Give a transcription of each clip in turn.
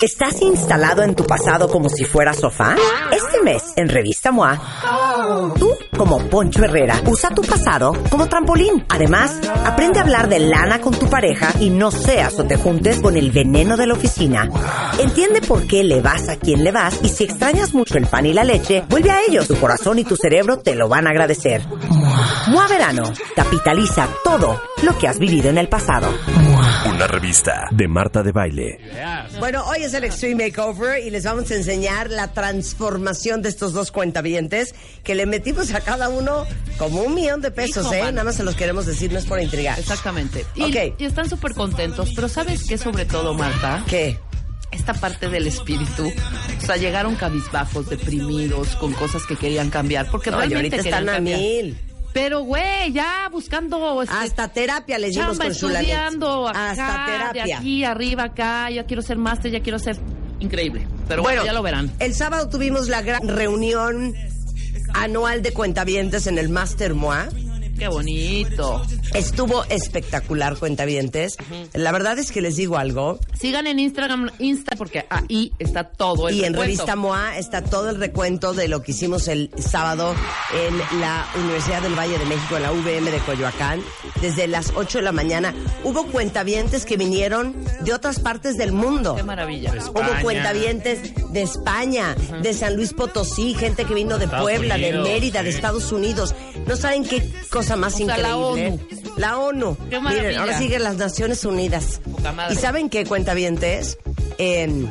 ¿Estás instalado en tu pasado como si fuera sofá? Este mes, en Revista MOA, tú, como Poncho Herrera, usa tu pasado como trampolín. Además, aprende a hablar de lana con tu pareja y no seas o te juntes con el veneno de la oficina. Entiende por qué le vas a quien le vas y si extrañas mucho el pan y la leche, vuelve a ellos. Tu corazón y tu cerebro te lo van a agradecer. MOA Verano. Capitaliza todo lo que has vivido en el pasado. Una revista de Marta de Baile. Bueno, hoy es el Extreme Makeover y les vamos a enseñar la transformación de estos dos cuentavientes que le metimos a cada uno como un millón de pesos, Hijo, ¿eh? mano. Nada más se los queremos decir, no es por intrigar. Exactamente. Y, están súper contentos. Pero ¿sabes qué sobre todo, Marta? ¿Qué? Esta parte del espíritu. O sea, llegaron cabizbajos, deprimidos, con cosas que querían cambiar. Porque No, realmente ahorita están a mil. Pero, güey, ya buscando... este, Hasta terapia les dimos con estudiando acá, Hasta de terapia. aquí, arriba, acá. Ya quiero ser máster, ya quiero ser... Increíble. Pero bueno, ya lo verán. El sábado tuvimos la gran reunión anual de cuentavientes en el Master MOA. Qué bonito. Estuvo espectacular, cuentavientes. La verdad es que les digo algo. Sigan en Instagram, Insta, porque ahí está todo el Y en. Revista MOA está todo el recuento de lo que hicimos el sábado en la Universidad del Valle de México, en la UVM de Coyoacán, desde las 8 de la mañana. Hubo cuentavientes que vinieron de otras partes del mundo. Qué maravilla. Hubo cuentavientes de España, de San Luis Potosí, gente que vino de Estados Puebla, de Mérida, de. Estados Unidos. No saben qué cosa más O sea, increíble. la ONU. La ONU. Qué Miren, ahora sigue las Naciones Unidas. ¿Y saben qué cuentavientes? Eh,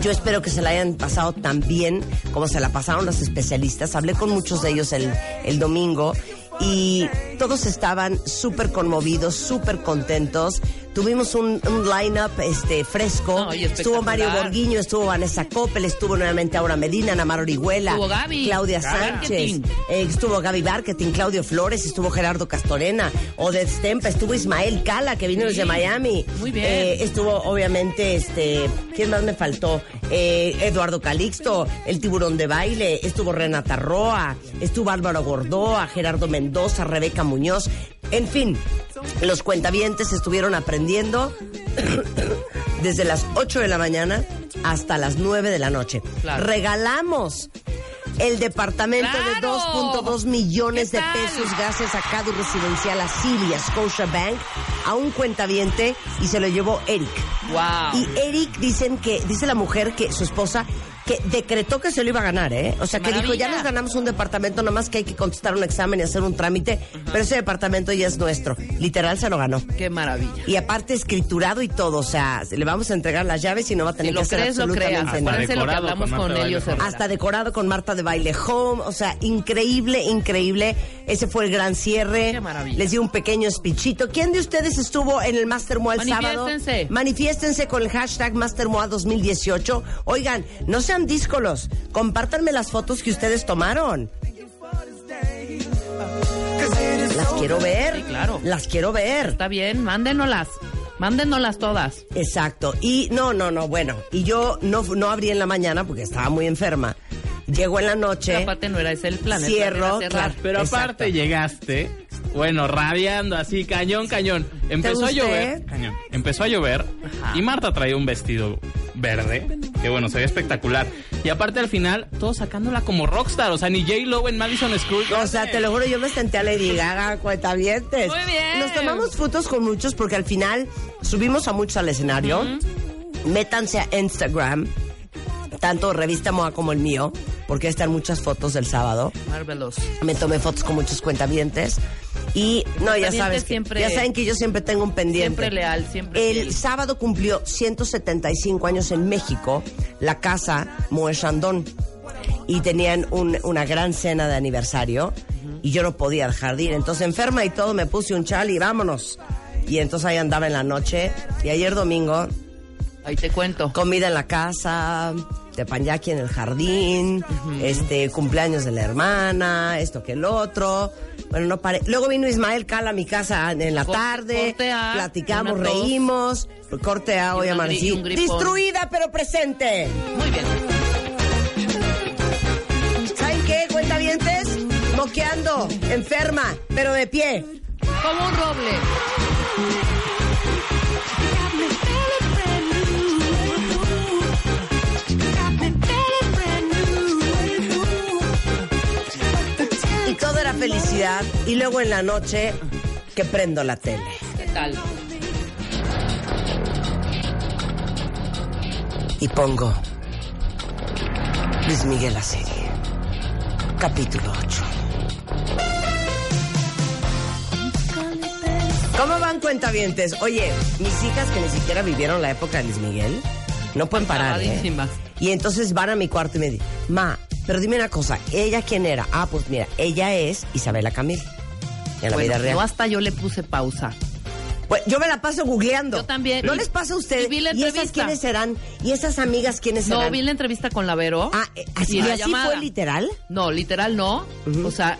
yo espero que se la hayan pasado tan bien como se la pasaron los especialistas. Hablé con muchos de ellos el, el domingo y todos estaban súper conmovidos, súper contentos. Tuvimos un, un line-up este, fresco. No, estuvo Mario. Borguiño, estuvo Vanessa Coppel, estuvo nuevamente Aura Medina, Namar Orihuela, Estuvo Gaby. Claudia Gaby Sánchez, eh, estuvo Gaby Marketing, Claudio Flores, estuvo Gerardo Castorena, Odette Stempa, estuvo Ismael Cala, que vino Sí, desde Miami. muy bien. Eh, estuvo obviamente, este, ¿quién más me faltó? Eh, Eduardo Calixto, el tiburón de baile, estuvo Renata Roa, estuvo Álvaro Gordoa, Gerardo Mendoza, Rebeca Muñoz, en fin, los cuentavientes estuvieron aprendiendo desde las 8 de la mañana hasta las 9 de la noche. Claro. Regalamos el departamento ¡Claro! de 2.2 millones ¿Qué de pesos gracias a Cadu Residencial Asilia, Scotia Bank, a un cuentaviente y se lo llevó Eric. Wow. Y Eric dicen que, dice la mujer que su esposa, que decretó que se lo iba a ganar, ¿eh? O sea, que dijo, ya Maravilla. nos ganamos un departamento, nomás que hay que contestar un examen y hacer un trámite, pero ese departamento ya es nuestro. Literal se lo ganó. Qué maravilla. Y aparte escriturado y todo, o sea, le vamos a entregar las llaves y no va a tener Si que lo hacer crees, lo absolutamente creas. nada. Acuérdense lo que Decorado hablamos con ellos. Baile. Hasta decorado con Marta de Baile Home, o sea, increíble, increíble. Ese fue el gran cierre. Qué maravilla. Les di un pequeño speechito. ¿Quién de ustedes estuvo en el Master Moa el sábado? Manifiéstense. Manifiéstense con el hashtag Master Moa 2018. Oigan, no sean díscolos. Compártanme las fotos que ustedes tomaron. Las quiero ver. Sí, claro. Las quiero ver. Está bien, mándenoslas. Mándenoslas todas. Exacto. Y no, no, no, bueno. Y yo no, no abrí en la mañana porque estaba muy enferma. Llego en la noche. Pero aparte no era ese el plan. el plan Cierro, era cerrar. claro. Pero Exacto. aparte llegaste, bueno, radiando así, cañón, cañón. Empezó a llover, cañón. Empezó a llover Ajá. y Marta traía un vestido verde, que bueno, se ve espectacular. Y aparte al final, todos sacándola como rockstar, o sea, ni J. Lo en Madison School. O sea, te lo juro, yo me senté a Lady Gaga, cuentavientes. Muy bien. Nos tomamos fotos con muchos porque al final subimos a muchos al escenario. Métanse a Instagram, tanto Revista Moa como el mío, porque están muchas fotos del sábado. Marvelous. Me tomé fotos con muchos cuentavientes. Y no, ya sabes, que- siempre- ya saben que yo siempre tengo un pendiente. Siempre leal, siempre El fiel. sábado cumplió 175 años en México la casa Moe Chandon y tenían un- una gran cena de aniversario y yo no podía dejar de ir. Entonces enferma y todo me puse un chal y vámonos. Y entonces ahí andaba en la noche y ayer domingo Ahí te cuento. Comida en la casa, tepanyaki en el jardín, este, cumpleaños de la hermana, esto que el otro. Bueno, no pare. Luego vino Ismael Cala a mi casa en la tarde, corte A, platicamos, reímos, corte A, hoy amanecí. Destruida pero presente. Muy bien. ¿Saben qué, cuentavientes? Moqueando, enferma, pero de pie. Como un roble. Y luego en la noche que prendo la tele. ¿Qué tal? y pongo Luis Miguel la serie. Capítulo 8. ¿Cómo van cuentavientes? Oye, mis hijas que ni siquiera vivieron la época de Luis Miguel, no pueden parar, ¿eh? Y entonces van a mi cuarto y me dicen, ma, pero dime una cosa, ¿ella quién era? Ah, pues mira, ella es Isabela Camil. En la Bueno, vida real. yo hasta yo le puse pausa. Pues, yo me la paso googleando. Yo también. ¿No Y- les pasa a ustedes? y vi la esas quiénes serán? ¿Y esas amigas quiénes No, serán? vi la entrevista con la Vero. Ah, eh, ¿así, y la así llamada. fue literal? No, literal no. O sea,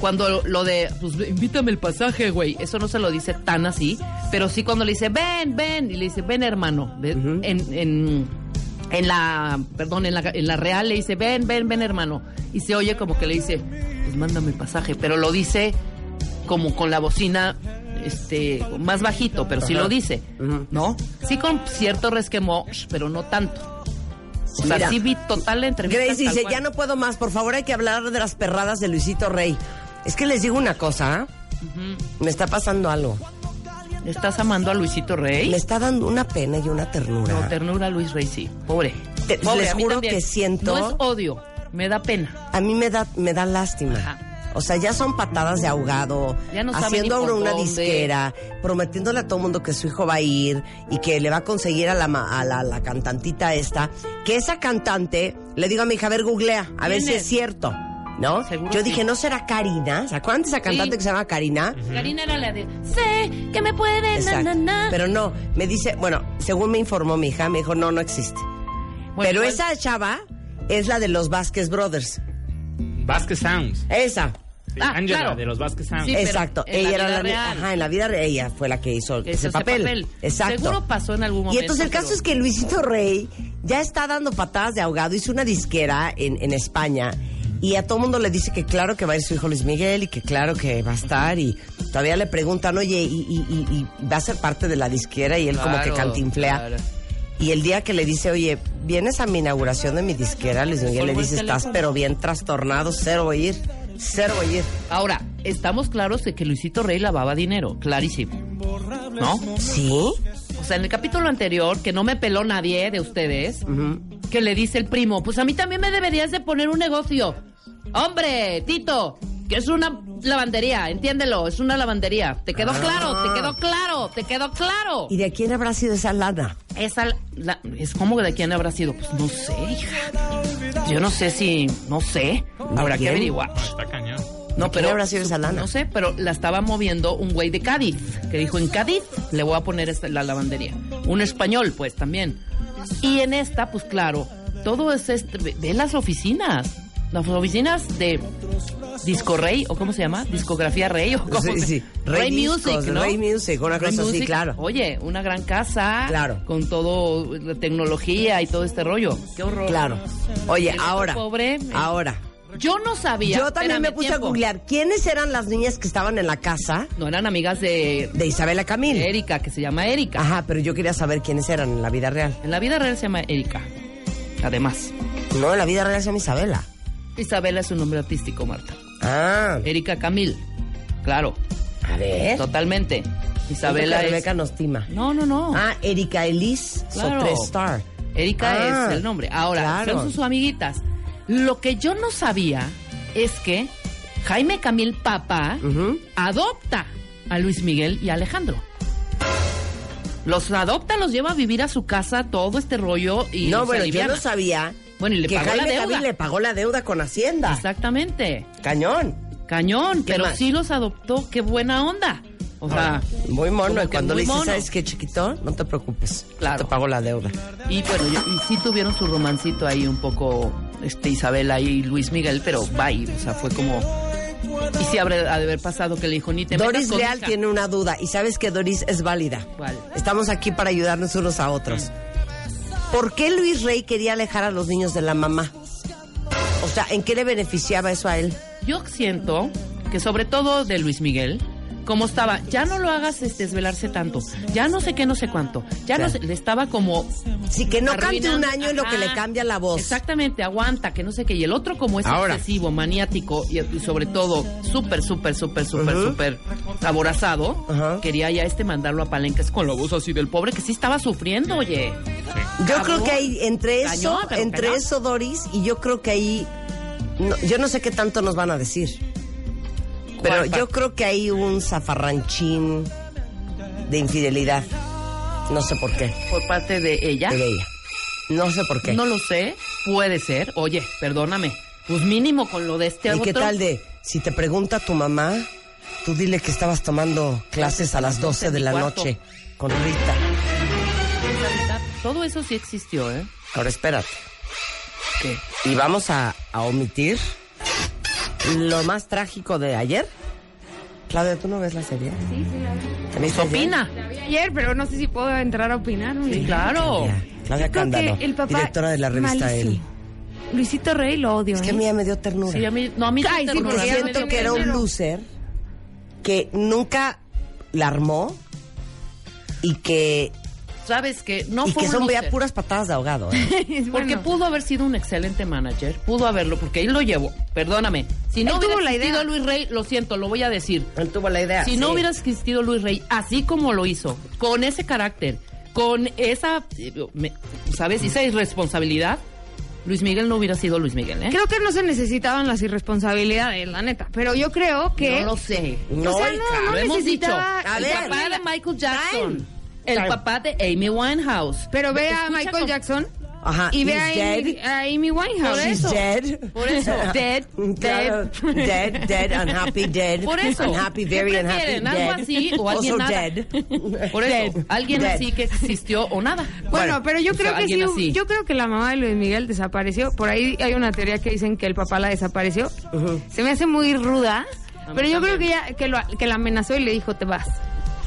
cuando lo de, pues invítame el pasaje, güey, eso no se lo dice tan así, pero sí cuando le dice, ven, ven, y le dice, ven, hermano, en, en, en la, perdón, en la, en la real le dice, ven, ven, ven, hermano, y se oye como que le dice, pues mándame el pasaje, pero lo dice como con la bocina, este, más bajito, pero sí Ajá. lo dice. ¿no? Sí con cierto resquemor, pero no tanto. O sea, Mira, sí vi total la entrevista. Grace dice, cual. ya no puedo más, por favor hay que hablar de las perradas de Luisito Rey. Es que les digo una cosa, Ujú. me está pasando algo. ¿Estás amando a Luisito Rey? Me está dando una pena y una ternura. No, ternura a Luis Rey, sí. Pobre. Te- Pobre, les juro también. que siento- No es odio, me da pena. A mí me da, me da lástima. Ajá. O sea, ya son patadas de ahogado, Ya no haciendo ahora una dónde. disquera, prometiéndole a todo mundo que su hijo va a ir y que le va a conseguir a la, a la, la cantantita esta, que esa cantante, le digo a mi hija, a ver, googlea, a ver ¿Quién si es? cierto, ¿no? Seguro Yo sí. dije, ¿no será Karina? ¿Se acuerdan de esa cantante Sí. que se llama Karina? Karina era la de, sé que me puede, na, Exacto. na, na. Pero no, me dice, bueno, según me informó mi hija, me dijo, no, no existe. Bueno, Pero igual- esa chava es la de los Vázquez Brothers. Vasquez Sounds. Esa. Sí, Ah, Angela, claro. de los Vasquez Sounds. Sí, Exacto, en la ella era vida la real. ajá, en la vida real ella fue la que hizo Que ese, ese papel. papel. Exacto. Seguro pasó en algún Y momento, entonces el caso pero- es que Luisito Rey ya está dando patadas de ahogado, hizo una disquera en, en España y a todo mundo le dice que claro que va a ir su hijo Luis Miguel y que claro que va a estar y todavía le preguntan, oye, ¿y, y- y- y va a ser parte de la disquera? Y él como que cantinflea. claro. Y el día que le dice, oye, vienes a mi inauguración de mi disquera, Luis Miguel le dice, estás pero bien trastornado, cero voy a ir, cero voy a ir. Ahora, estamos claros de que Luisito Rey lavaba dinero, clarísimo. ¿No? ¿Sí? O sea, en el capítulo anterior, que no me peló nadie de ustedes, que le dice el primo, pues a mí también me deberías de poner un negocio. Hombre, Tito, que es una lavandería, entiéndelo, es una lavandería. ¿Te quedó Ah. claro? ¿Te quedó claro? ¿Te quedó claro? ¿Y de quién habrá sido esa lana? Esa, la- es como de quién habrá sido. Pues no sé, hija. Yo no sé si, no sé. Habrá que averiguar. Está cañón. No, quién habrá sido esa lana? No sé, pero la estaba moviendo un güey de Cádiz, que dijo, en Cádiz le voy a poner esta, la lavandería. Un español, pues, también. Y en esta, pues claro, todo es este, ve- las oficinas. Las oficinas de Disco Rey, o cómo se llama, Discografía Rey, o cómo Sí, sí. Rey, Rey Discos, Music, ¿no? Rey Music, una Rey cosa así, claro. Oye, una gran casa, Claro. con todo, la tecnología y todo este rollo. Qué horror. Claro. Oye, El ahora. pobre, eh, ahora. Yo no sabía. Yo también me puse tiempo. a googlear quiénes eran las niñas que estaban en la casa No eran amigas de, de Isabela Camil. de Erika, que se llama Erika. Ajá, pero yo quería saber quiénes eran en la vida real. En la vida real se llama Erika. Además, No, en la vida real se llama Isabela. Isabela es un nombre artístico, Marta. Ah, Erika Camil. Claro, a ver. totalmente. Isabela es. Rebeca nos tima. No, no, no. Ah, Erika Elise Claro. Sotrestar. Erika Ah, es el nombre. Ahora, claro. son sus amiguitas. Lo que yo no sabía es que Jaime Camil Papá adopta a Luis Miguel y a Alejandro. Los adopta, los lleva a vivir a su casa, todo este rollo y No, bueno, yo no sabía Bueno, y le que pagó la Jaime deuda. Camil le pagó la deuda con Hacienda. Exactamente. Cañón. Cañón, ¿Qué pero más? sí los adoptó, qué buena onda. O sea, Muy mono. Y cuando le dices, mono. ¿sabes qué, chiquito? No te preocupes. Claro. Te pago la deuda. Y bueno, yo- y sí tuvieron su romancito ahí un poco, este, Isabela y Luis Miguel, pero bye, o sea, fue como... Y sí habrá ha de haber pasado que le dijo, ni te Doris Leal tiene una duda. Y sabes que Doris es válida. ¿Cuál? Estamos aquí para ayudarnos unos a otros. ¿Por qué Luis Rey quería alejar a los niños de la mamá? O sea, ¿en qué le beneficiaba eso a él? Yo siento que sobre todo de Luis Miguel, como estaba, ya no lo hagas este, desvelarse tanto, ya no sé qué, no sé cuánto, ya no sé, le estaba como... Sí, que no cante un año en lo que le cambia la voz. Exactamente, aguanta, que no sé qué. Y el otro como es Ahora. excesivo, maniático y, y sobre todo súper, súper, súper, súper, Ujú. súper aborazado, Ajá. quería ya este mandarlo a palenques con la voz así del pobre que sí estaba sufriendo, oye. Yo Cabrón. creo que hay entre eso, pero entre eso, Doris, y yo creo que ahí, no, yo no sé qué tanto nos van a decir, pero ¿Cuál yo creo que hay un zafarranchín de infidelidad. No sé por qué, Por parte de ella. de ella. No sé por qué. No lo sé, puede ser. Oye, perdóname. Pues mínimo con lo de este ¿Y otro. qué tal de, si te pregunta tu mamá, tú dile que estabas tomando clases a las 12 de la noche con Rita? Todo eso sí existió, ¿eh? Ahora espérate. ¿Qué? Y vamos a, a omitir lo más trágico de ayer. Claudia, ¿tú no ves la serie? Sí, sí, la vi. ¿Te? Opina. La vi ayer, pero no sé si puedo entrar a opinar. Sí, claro. Claudia, Cándalo, que el papá directora de la revista malísimo. Él. Luisito Rey lo odio. Es que a ¿eh? mí ya me dio ternura. Sí, a mí, no, a mí Ay, sí porque siento que era un loser que nunca la armó y que, Sabes que no y fue que un son ya loser. puras patadas de ahogado. ¿eh? Porque pudo haber sido un excelente manager, pudo haberlo, porque él lo llevó. Perdóname. Si no Él hubiera tuvo la existido idea. Luis Rey, lo siento, lo voy a decir. Él tuvo la idea. Si no hubiera existido Luis Rey, así como lo hizo, con ese carácter, con esa, ¿sabes? Esa irresponsabilidad, Luis Miguel no hubiera sido Luis Miguel, ¿eh? Creo que no se necesitaban las irresponsabilidades, la neta. Pero yo creo que. No lo sé. No, o sea, no, no lo hemos dicho. A el ver, papá de Michael Jackson. Time. El Time. papá de Amy Winehouse. Pero ve a Michael con- Jackson Ajá, y ve a Amy, dead. a Amy Winehouse. Por She's eso. dead. Por eso. Dead, dead. dead, dead, unhappy, dead. Por eso. Unhappy, very ¿Qué unhappy, prefieren? ¿Algo dead. así o alguien Also nada? dead. Por eso, Dead. alguien Dead. así que existió o nada. Bueno, Bueno, pero yo creo que sí, así. yo creo que la mamá de Luis Miguel desapareció. Por ahí hay una teoría que dicen que el papá la desapareció. Se me hace muy ruda, pero yo creo que ella que, lo, que la amenazó y le dijo te vas.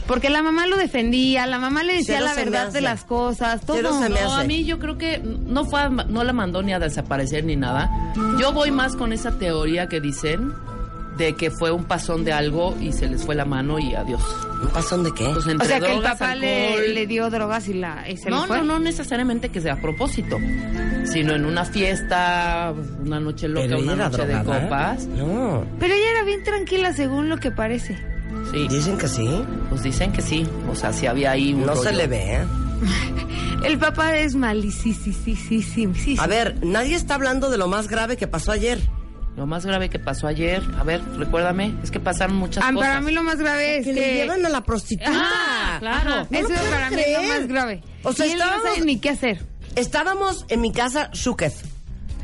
Porque la mamá lo defendía, la mamá le decía Cero la verdad de las cosas, todo. No, a mí yo creo que no fue, a- no la mandó ni a desaparecer ni nada. Yo voy más con esa teoría que dicen de que fue un pasón de algo y se les fue la mano y adiós. ¿Un pasón de qué? Pues O sea, que el papá le, le dio drogas y la y se No, le fue. no, no necesariamente que sea a propósito, sino en una fiesta, una noche loca, Pero una noche de copas. No, Pero ella era bien tranquila según lo que parece. Sí, dicen que sí. pues dicen que sí. O sea, si había ahí un No se le ve, ¿eh? El papá es malísimo. A ver, nadie está hablando de lo más grave que pasó ayer. Lo más grave que pasó ayer, a ver, recuérdame, es que pasaron muchas Ah, cosas. para mí lo más grave es Que que... le llevan a la prostituta. Ah, claro. Ajá, No eso lo es para mí creer. lo más grave. O sea, no estábamos- sabe ni qué hacer. Estábamos en mi casa, Shuketh.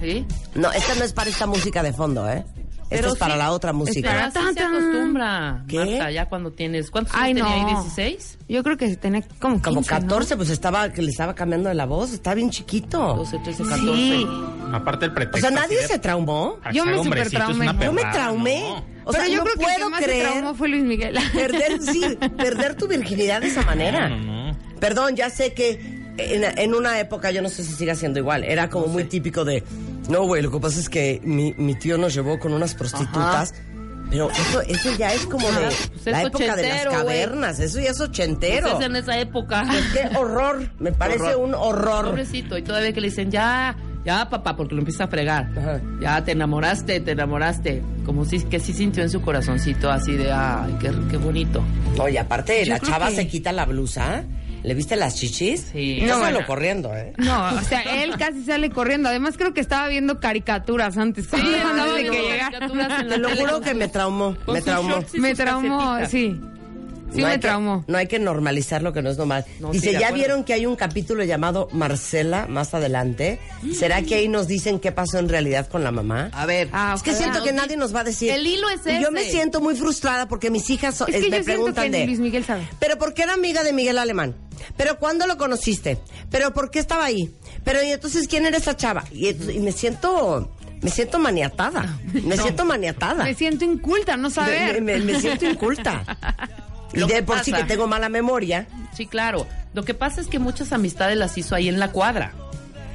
¿Sí? No, esta no es para esta música de fondo, ¿eh? Esta Pero es para sí, la otra música. Pero así se acostumbra, ¿Qué? Marta, ya cuando tienes... ¿Cuántos Ay, años tenía no. ahí? ¿16? Yo creo que tenía como 15, Como ¿no? 14, pues estaba, que le estaba cambiando de la voz. Está bien chiquito. 12, 13, 14. Sí. Aparte el O pretexto. sea, así nadie se traumó. "Ah, Yo me supertraumé. una Yo me perrada", traumé. no. O sea, Pero yo no creo que el puedo que más se creer traumó fue Luis Miguel. perder, sí, perder tu virginidad de esa manera. No, no, no. Perdón, ya sé que en, en una época, yo no sé si siga siendo igual, era como muy típico de, no, güey, lo que pasa es que mi, mi tío nos llevó con unas prostitutas. Pero eso, eso ya es como de pues es la época de las cavernas, eso ya es ochentero. Pues es en esa época. Pues qué horror, me parece Horror. un horror. Pobrecito, y todavía que le dicen, ya, ya, papá, porque lo empieza a fregar. Ajá. Ya, te enamoraste, te enamoraste. Como si, que sí sintió en su corazoncito así de, ay, qué, qué bonito. Oye, aparte, Yo la chava que- se quita la blusa, ¿le viste las chichis? Sí. No, No, bueno. bueno. corriendo, ¿eh? No, o sea, él casi sale corriendo. Además, creo que estaba viendo caricaturas antes. Sí, estaba de que llegara. Te lo juro que me traumó, me traumó. Me traumó, sí. Sí no me que- traumó. no hay que normalizar lo que no es normal. No, Dice, ya vieron que hay un capítulo llamado Marcela más adelante. ¿Será que ahí nos dicen qué pasó en realidad con la mamá? A ver. Ah, Es que siento que nadie nos va a decir. El hilo es Y yo me ese. siento muy frustrada porque mis hijas so- Es que me yo preguntan que de. Luis Miguel sabe. Pero ¿por qué era amiga de Miguel Alemán? Pero ¿cuándo lo conociste? Pero ¿por qué estaba ahí? Pero y entonces quién era esa chava? Y, y me siento me siento maniatada. Me siento maniatada. Me siento inculta, no saber. Me, me- me siento inculta. Y de que por sí que pasa- tengo mala memoria. Sí, claro. Lo que pasa es que muchas amistades las hizo ahí en la cuadra.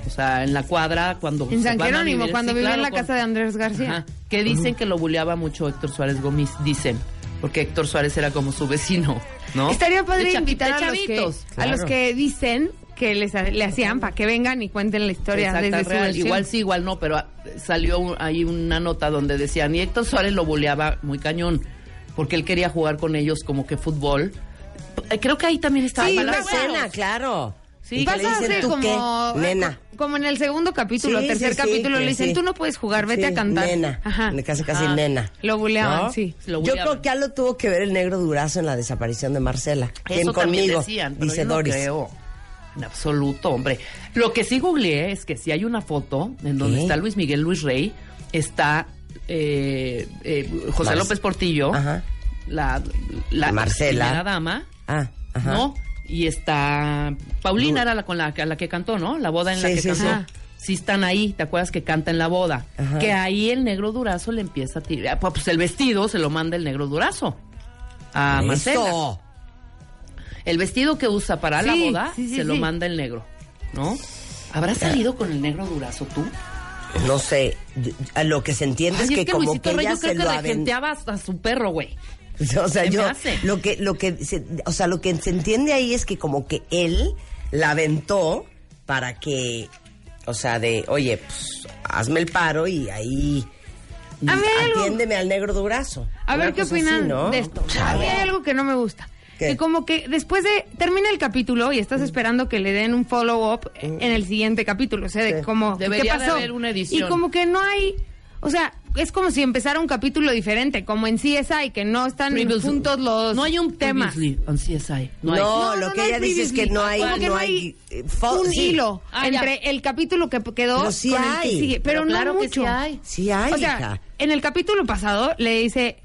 O sea, en la cuadra cuando En se San van a Jerónimo, cuando sí, vivía en la con- casa de Andrés García. Ajá. Que dicen que lo buleaba mucho Héctor Suárez Gómez, dicen. Porque Héctor Suárez era como su vecino, ¿no? Estaría padre invitar de a los, que, chavitos. a los que dicen que les, le hacían para que vengan y cuenten la historia Exacto, desde su real. versión. Igual sí, igual no, pero ah, salió un- ahí una nota donde decían, y Héctor Suárez lo buleaba muy cañón, porque él quería jugar con ellos como que fútbol. Creo que ahí también estaba Sí, una escena, claro. Sí, Pasa le dicen, hace ¿tú como, qué? Nena. como en el segundo capítulo, Sí, tercer sí, sí, capítulo, que le dicen, sí. tú no puedes jugar, vete Sí, a cantar. Nena. Ajá. Casi, casi Ajá. nena. Lo buleaban, ¿No? sí. Lo Yo buleaban. creo que algo tuvo que ver el negro durazo en la desaparición de Marcela. ¿Quién conmigo? decían, pero dice yo no Doris. creo. En absoluto, hombre. Lo que sí googleé es que si hay una foto en donde ¿Qué? está Luis Miguel Luis Rey, está eh, eh, José Mar- López Portillo, Ajá. la, la Marcela. primera dama, Ah, ajá. ¿no? Y está Paulina era la con la, la que cantó, ¿no? La boda en la que sí, cantó. sí. Sí están ahí, ¿te acuerdas que canta en la boda? Ajá. Que ahí el negro durazo le empieza a tirar. Pues el vestido se lo manda el negro durazo a Marcela. El vestido que usa para la boda se lo manda el negro, ¿no? ¿Habrás salido con el negro durazo tú? No sé. A lo que se entiende Ay, es que, como Luisito que Rey ella yo creo se que lo hasta su perro, güey. O sea, yo hace. lo que lo que se, o sea, lo que se entiende ahí es que como que él la aventó para que o sea, de, oye, pues hazme el paro y ahí A algo- atiéndeme al negro durazo. A ver qué opinan así, ¿no? de esto. A hay algo que no me gusta. ¿Qué? Que como que después de termina el capítulo y estás esperando que le den un follow up en el siguiente capítulo, o sea, de Mm. Sí. Debería ¿qué de pasó? haber una edición. Y como que no hay, o sea, es como si empezara un capítulo diferente, como en CSI que no están Previously. juntos los No hay un previously on CSI. No, hay. No, No, lo no, que no hay ella dice es que no hay que no hay hay eh, un sí. hilo Ah, ya. entre el capítulo que quedó Pero sí con el que hay. sigue, pero, Pero no claro que mucho. sí hay. Sí hay, o sea, hija. en el capítulo pasado le dice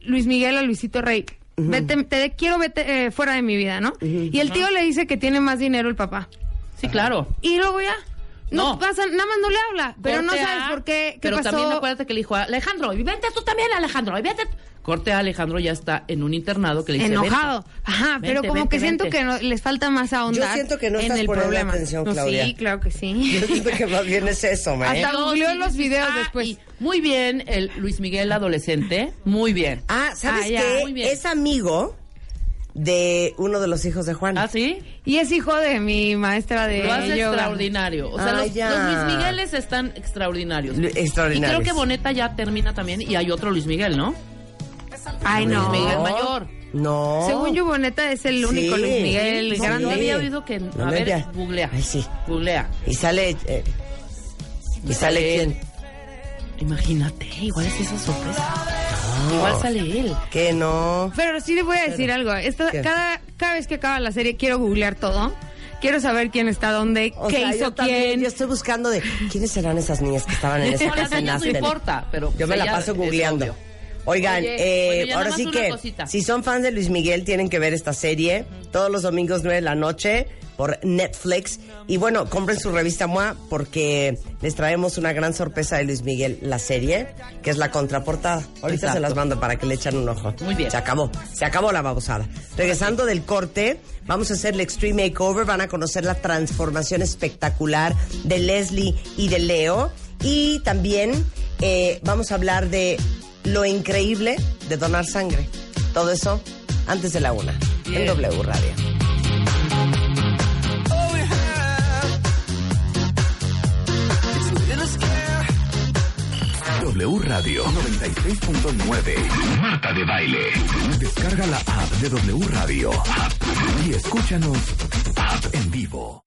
Luis Miguel a Luisito Rey, vete, te quiero vete eh, fuera de mi vida, ¿no? Y el tío le dice que tiene más dinero el papá. Sí, claro. Y luego ya no, No. pasa, nada más no le habla, pero no sabes A, por qué, qué Pero pasó. también acuérdate que le dijo a Alejandro, y vente tú también, Alejandro, y vente. Corte a Alejandro ya está en un internado que le dice enojado. "Vente". Ajá, pero Vente, como vente, que siento que no- les falta más ahondar Yo siento que no en estás el poniendo problema. atención, No, Claudia. Sí, claro que sí. Yo siento que más bien es eso, ¿me? Hasta No, googleó sí, los videos ah, después. y muy bien, el Luis Miguel adolescente, muy bien. Ah, ¿sabes Ah, qué? Es amigo de uno de los hijos de Juan. ¿Ah, sí? Y es hijo de mi maestra de Lo hace yoga. extraordinario. O sea, Ah, los, ya. los Luis Migueles están extraordinarios. Lu- extraordinarios. Y creo que Boneta ya termina también y hay otro Luis Miguel, ¿no? Ay, no. Luis Miguel mayor. No. Según yo, Boneta es el único Sí. Luis Miguel. No, grande. yo había oído que... No a ver, googlea. Ay, sí. Googlea. Y sale. eh, y sale quién. Imagínate, igual es esa sorpresa. Igual sale él. Que no. Pero sí le voy a decir algo. Esta, cada, cada vez que acaba la serie quiero googlear todo. Quiero saber quién está dónde, O qué sea, yo hizo también, quién. Yo estoy buscando de quiénes serán esas niñas que estaban en esa No, las niñas no importa, pero Yo me la paso es googleando. Oigan, Oye, eh, bueno, ahora sí que cosita. si son fans de Luis Miguel tienen que ver esta serie todos los domingos 9 de la noche por Netflix y bueno, compren su revista MOA porque les traemos una gran sorpresa de Luis Miguel, la serie, que es la contraportada. Ahorita Exacto. se las mando para que le echen un ojo. Muy bien. Se acabó, se acabó la babosada. Regresando del corte, vamos a hacer el Extreme Makeover, van a conocer la transformación espectacular de Leslie y de Leo y también eh, vamos a hablar de lo increíble de donar sangre. Todo eso antes de la una, en. W Radio. W Radio 96.9. Marta de Baile. Descarga la app de W Radio. Y escúchanos app en vivo.